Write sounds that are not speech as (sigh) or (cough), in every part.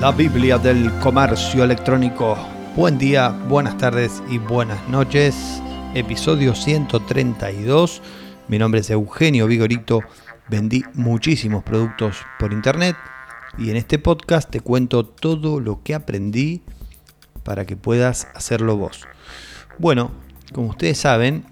la Biblia del comercio electrónico. Buen día, buenas tardes y buenas noches. Episodio 132. Mi nombre es Eugenio Vigorito. Vendí muchísimos productos por internet y en este podcast te cuento todo lo que aprendí para que puedas hacerlo vos. Bueno, como ustedes saben,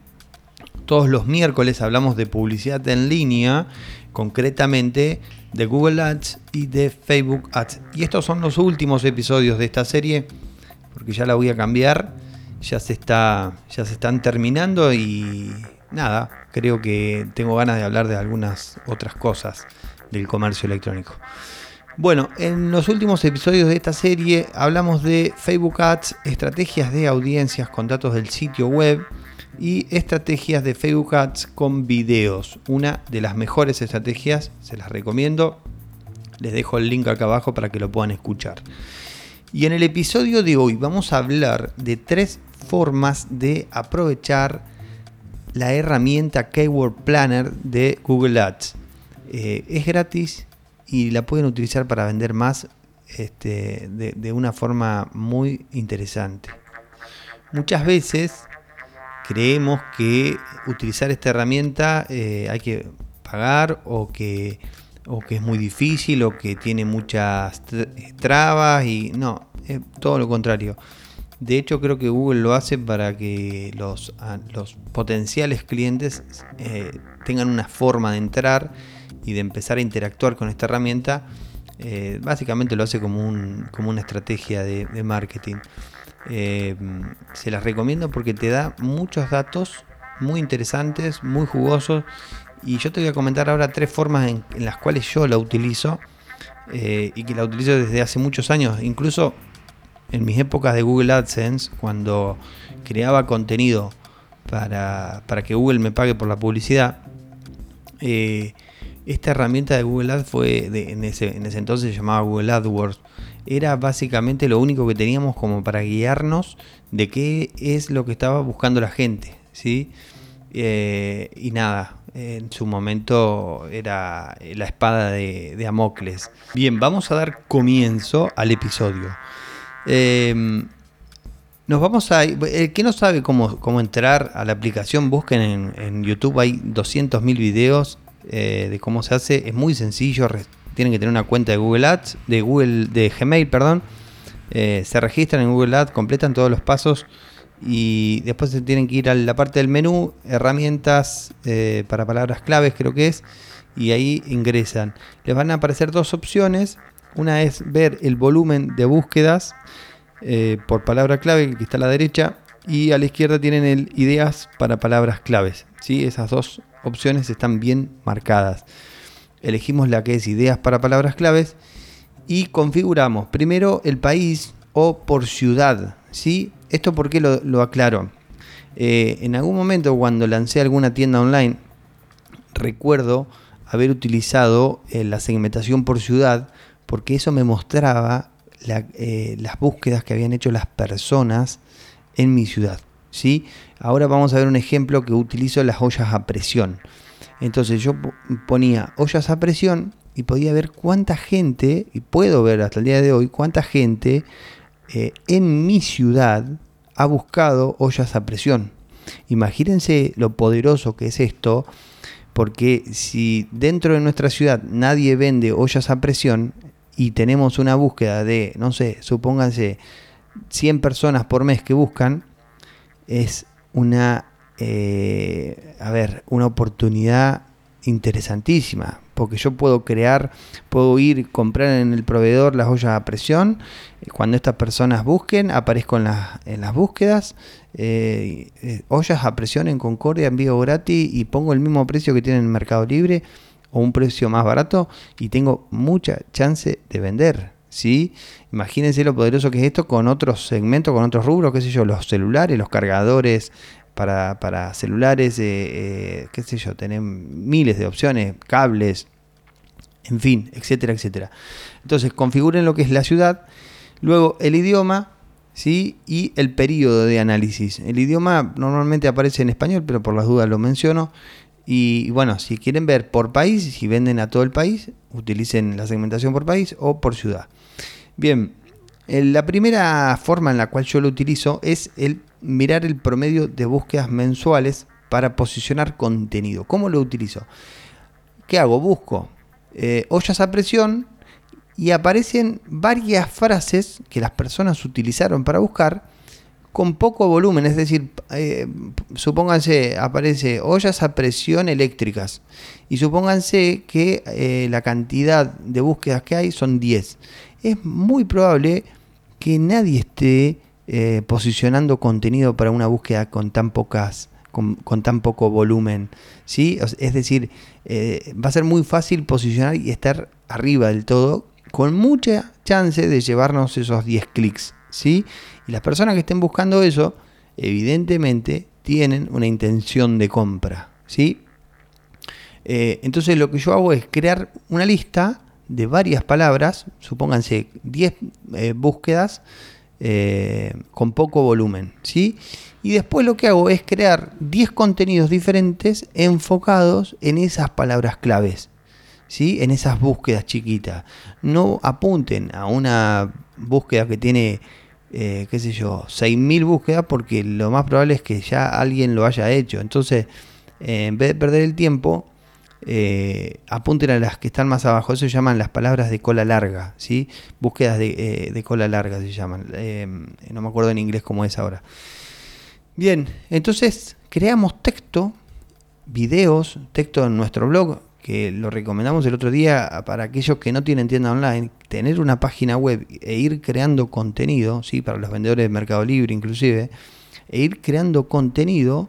todos los miércoles hablamos de publicidad en línea, concretamente de Google Ads y de Facebook Ads. Y estos son los últimos episodios de esta serie, porque ya la voy a cambiar, ya se, está, ya se están terminando y nada, creo que tengo ganas de hablar de algunas otras cosas del comercio electrónico. Bueno, en los últimos episodios de esta serie hablamos de Facebook Ads, estrategias de audiencias con datos del sitio web y estrategias de Facebook Ads con videos. Una de las mejores estrategias, se las recomiendo. Les dejo el link acá abajo para que lo puedan escuchar. Y en el episodio de hoy vamos a hablar de tres formas de aprovechar la herramienta Keyword Planner de Google Ads. Eh, es gratis y la pueden utilizar para vender más este, de, de una forma muy interesante. Muchas veces creemos que utilizar esta herramienta eh, hay que pagar o que, o que es muy difícil o que tiene muchas trabas y no, es todo lo contrario. De hecho creo que Google lo hace para que los, los potenciales clientes eh, tengan una forma de entrar y de empezar a interactuar con esta herramienta. Eh, básicamente lo hace como, un, como una estrategia de marketing. Eh, se las recomiendo porque te da muchos datos muy interesantes, muy jugosos. Y yo te voy a comentar ahora tres formas en, las cuales yo la utilizo eh, y que la utilizo desde hace muchos años. Incluso en mis épocas de Google AdSense, cuando creaba contenido para, que Google me pague por la publicidad, eh, esta herramienta de Google Ads fue, en, ese, en ese entonces se llamaba Google AdWords era básicamente lo único que teníamos como para guiarnos de qué es lo que estaba buscando la gente, ¿sí? Eh, y nada, en su momento era la espada de, de Amocles. Bien, vamos a dar comienzo al episodio. Em, nos vamos a. El que no sabe cómo, cómo entrar a la aplicación, busquen en, YouTube, hay 200.000 videos eh, de cómo se hace. Es muy sencillo, tienen que tener una cuenta de Google Ads, de Google, de Gmail, perdón. Eh, se registran en Google Ads, completan todos los pasos y después se tienen que ir a la parte del menú, herramientas eh, para palabras claves creo que es, y ahí ingresan. Les van a aparecer dos opciones. Una es ver el volumen de búsquedas eh, por palabra clave, que está a la derecha, y a la izquierda tienen el ideas para palabras claves. ¿sí? Esas dos opciones están bien marcadas elegimos la que es ideas para palabras claves y configuramos primero el país o por ciudad. ¿sí? ¿Esto por qué lo, aclaro? Eh, en algún momento cuando lancé alguna tienda online, recuerdo haber utilizado eh, la segmentación por ciudad porque eso me mostraba eh, las búsquedas que habían hecho las personas en mi ciudad. ¿sí? Ahora vamos a ver un ejemplo que utilizo las ollas a presión. Entonces yo ponía ollas a presión y podía ver cuánta gente, y puedo ver hasta el día de hoy, cuánta gente eh, en mi ciudad ha buscado ollas a presión. Imagínense lo poderoso que es esto, porque si dentro de nuestra ciudad nadie vende ollas a presión y tenemos una búsqueda de, no sé, supónganse 100 personas por mes que buscan, es una eh, a ver, una oportunidad interesantísima, porque yo puedo crear, puedo ir, comprar en el proveedor las ollas a presión, cuando estas personas busquen, aparezco en, las, en las búsquedas, eh, eh, ollas a presión en Concordia, envío gratis y pongo el mismo precio que tiene en el Mercado Libre o un precio más barato y tengo mucha chance de vender. ¿sí? Imagínense lo poderoso que es esto con otros segmentos, con otros rubros, qué sé yo, los celulares, los cargadores, para, celulares, eh, eh, qué sé yo, tienen miles de opciones, cables, en fin, etcétera, etcétera. Entonces, configuren lo que es la ciudad, luego el idioma, ¿sí? Y el periodo de análisis. El idioma normalmente aparece en español, pero por las dudas lo menciono. Y bueno, si quieren ver por país, si venden a todo el país, utilicen la segmentación por país o por ciudad. Bien, la primera forma en la cual yo lo utilizo es el mirar el promedio de búsquedas mensuales para posicionar contenido. ¿Cómo lo utilizo? ¿Qué hago? Busco eh, ollas a presión y aparecen varias frases que las personas utilizaron para buscar con poco volumen, es decir, eh, supónganse, aparece ollas a presión eléctricas y supónganse que eh, la cantidad de búsquedas que hay son 10. Es muy probable que nadie esté eh, posicionando contenido para una búsqueda con tan pocas con, tan poco volumen, ¿sí? Es decir, va a ser muy fácil posicionar y estar arriba del todo, con mucha chance de llevarnos esos 10 clics, ¿sí? Y las personas que estén buscando eso, evidentemente, tienen una intención de compra. ¿sí? Eh, entonces lo que yo hago es crear una lista de varias palabras, supónganse 10 eh, búsquedas eh, con poco volumen. ¿sí? Y después lo que hago es crear 10 contenidos diferentes enfocados en esas palabras claves. ¿sí? En esas búsquedas chiquitas. No apunten a una búsqueda que tiene eh, qué sé yo, 6.000 búsquedas porque lo más probable es que ya alguien lo haya hecho. Entonces, en vez de perder el tiempo, eh, apunten a las que están más abajo. Eso se llaman las palabras de cola larga, ¿sí? Búsquedas de, de cola larga se llaman. no me acuerdo en inglés cómo es ahora. Bien, entonces creamos texto, videos, texto en nuestro blog que lo recomendamos el otro día para aquellos que no tienen tienda online, tener una página web e ir creando contenido, ¿sí? para los vendedores de Mercado Libre inclusive, e ir creando contenido,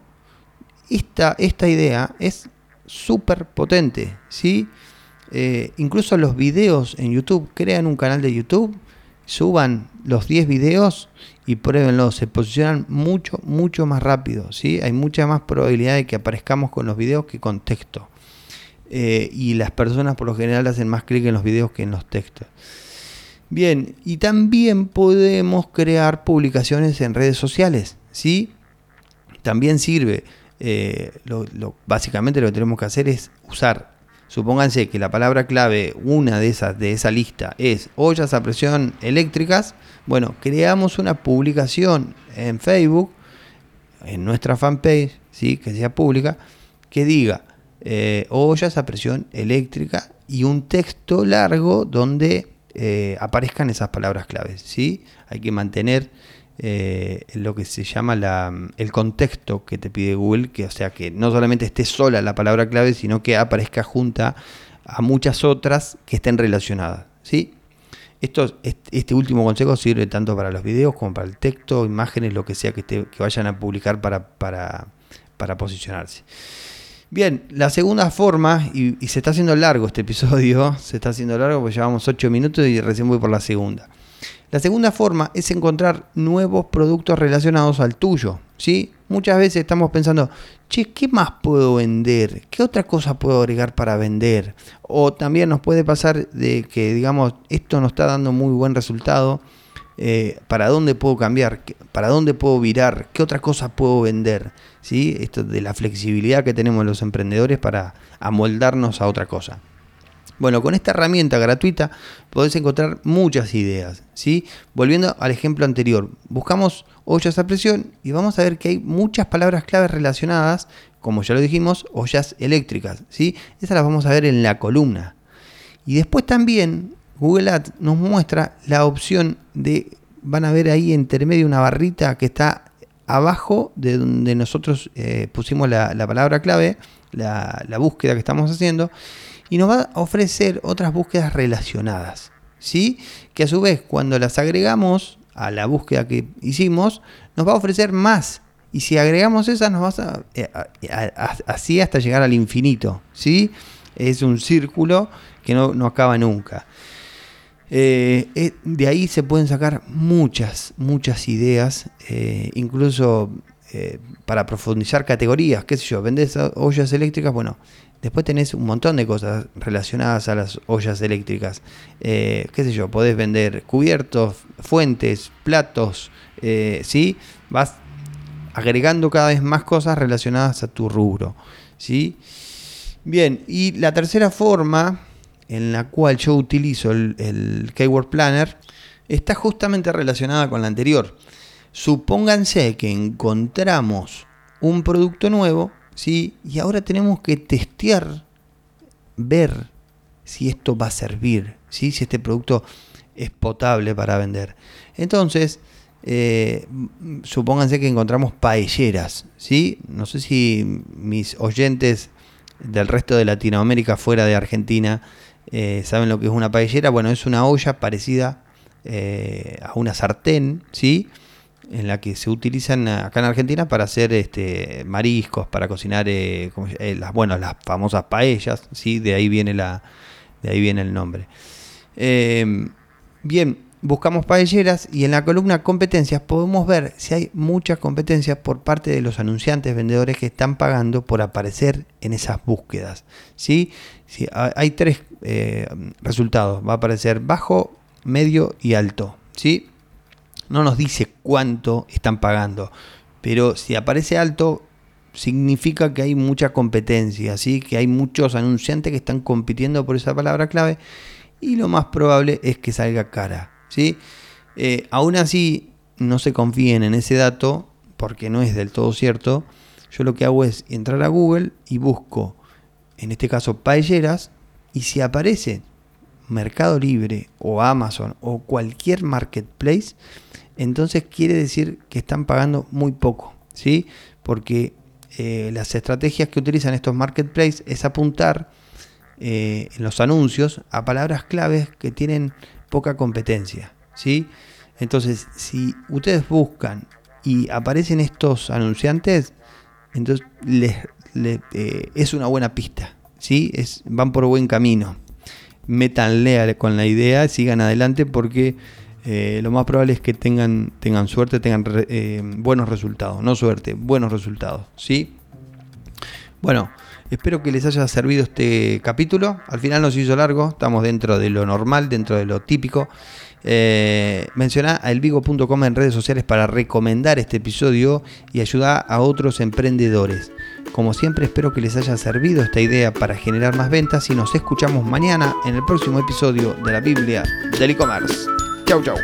esta, esta idea es súper potente. ¿sí? Eh, incluso los videos en YouTube, crean un canal de YouTube, suban los 10 videos y pruébenlo, se posicionan mucho, mucho más rápido. ¿sí? Hay mucha más probabilidad de que aparezcamos con los videos que con texto. Eh, y las personas por lo general hacen más clic en los videos que en los textos. Bien, y también podemos crear publicaciones en redes sociales, ¿sí? También sirve. Eh, básicamente lo que tenemos que hacer es usar, supónganse que la palabra clave, una de esas de esa lista es ollas a presión eléctricas, bueno, creamos una publicación en Facebook, en nuestra fanpage, ¿sí? que sea pública, que diga eh, ollas a presión eléctrica y un texto largo donde eh, aparezcan esas palabras claves. ¿sí? Hay que mantener eh, lo que se llama la, el contexto que te pide Google, que o sea que no solamente esté sola la palabra clave, sino que aparezca junta a muchas otras que estén relacionadas. ¿sí? Esto, este último consejo sirve tanto para los videos como para el texto, imágenes, lo que sea que, que vayan a publicar para, para, para posicionarse. Bien, la segunda forma, y, se está haciendo largo este episodio, (laughs) se está haciendo largo porque llevamos 8 minutos y recién voy por la segunda. La segunda forma es encontrar nuevos productos relacionados al tuyo. ¿sí? Muchas veces estamos pensando, che, ¿qué más puedo vender? ¿Qué otra cosa puedo agregar para vender? O también nos puede pasar de que, digamos, esto nos está dando muy buen resultado. Eh, ¿Para dónde puedo cambiar? ¿Para dónde puedo virar? ¿Qué otra cosa puedo vender? Esto de la flexibilidad que tenemos los emprendedores para amoldarnos a otra cosa. Bueno, con esta herramienta gratuita podés encontrar muchas ideas, ¿sí? Volviendo al ejemplo anterior, buscamos ollas a presión y vamos a ver que hay muchas palabras claves relacionadas, como ya lo dijimos, ollas eléctricas, ¿sí? Esas las vamos a ver en la columna. Y después también Google Ads nos muestra la opción de, van a ver ahí entre medio una barrita que está abajo de donde nosotros eh, pusimos la, palabra clave, la, búsqueda que estamos haciendo, y nos va a ofrecer otras búsquedas relacionadas, ¿sí? Que a su vez, cuando las agregamos a la búsqueda que hicimos, nos va a ofrecer más. Y si agregamos esas, nos va eh, a, así hasta llegar al infinito, ¿sí? Es un círculo que no, no acaba nunca. Eh, eh, de ahí se pueden sacar muchas, muchas ideas, eh, incluso para profundizar categorías, qué sé yo, vendes ollas eléctricas, bueno, después tenés un montón de cosas relacionadas a las ollas eléctricas, qué sé yo, podés vender cubiertos, fuentes, platos, ¿sí? Vas agregando cada vez más cosas relacionadas a tu rubro, ¿sí? Bien, y la tercera forma en la cual yo utilizo el, Keyword Planner está justamente relacionada con la anterior. Supónganse que encontramos un producto nuevo, ¿sí? Y ahora tenemos que testear, ver si esto va a servir, ¿sí? Si este producto es potable para vender. Entonces, eh, supónganse que encontramos paelleras, ¿sí? No sé si mis oyentes del resto de Latinoamérica fuera de Argentina eh, saben lo que es una paellera. Bueno, es una olla parecida eh, a una sartén, ¿sí? En la que se utilizan acá en Argentina para hacer este, mariscos, para cocinar las, bueno, las famosas paellas, ¿sí? De ahí viene, la, de ahí viene el nombre. bien, buscamos paelleras y en la columna competencias podemos ver si hay muchas competencias por parte de los anunciantes, vendedores que están pagando por aparecer en esas búsquedas. ¿sí? hay tres eh, resultados, va a aparecer bajo, medio y alto. ¿sí? No nos dice cuánto están pagando, pero si aparece alto significa que hay mucha competencia, ¿sí? que hay muchos anunciantes que están compitiendo por esa palabra clave y lo más probable es que salga cara. ¿sí? Eh, aún así, no se confíen en ese dato porque no es del todo cierto. Yo lo que hago es entrar a Google y busco, en este caso, paelleras, y si aparece Mercado Libre o Amazon o cualquier marketplace, entonces quiere decir que están pagando muy poco, ¿sí? Porque eh, las estrategias que utilizan estos marketplaces es apuntar eh, en los anuncios a palabras claves que tienen poca competencia. ¿sí? Entonces, si ustedes buscan y aparecen estos anunciantes, entonces les, eh, es una buena pista. ¿sí? Es, van por buen camino. Métanle con la idea, sigan adelante porque eh, lo más probable es que tengan, tengan suerte, tengan eh, buenos resultados. No suerte, buenos resultados. ¿sí? Bueno. Espero que les haya servido este capítulo. Al final nos hizo largo, estamos dentro de lo normal, dentro de lo típico. Eh, menciona a elvigo.com en redes sociales para recomendar este episodio y ayudar a otros emprendedores. Como siempre espero que les haya servido esta idea para generar más ventas y nos escuchamos mañana en el próximo episodio de la Biblia del e-commerce. Chau chau.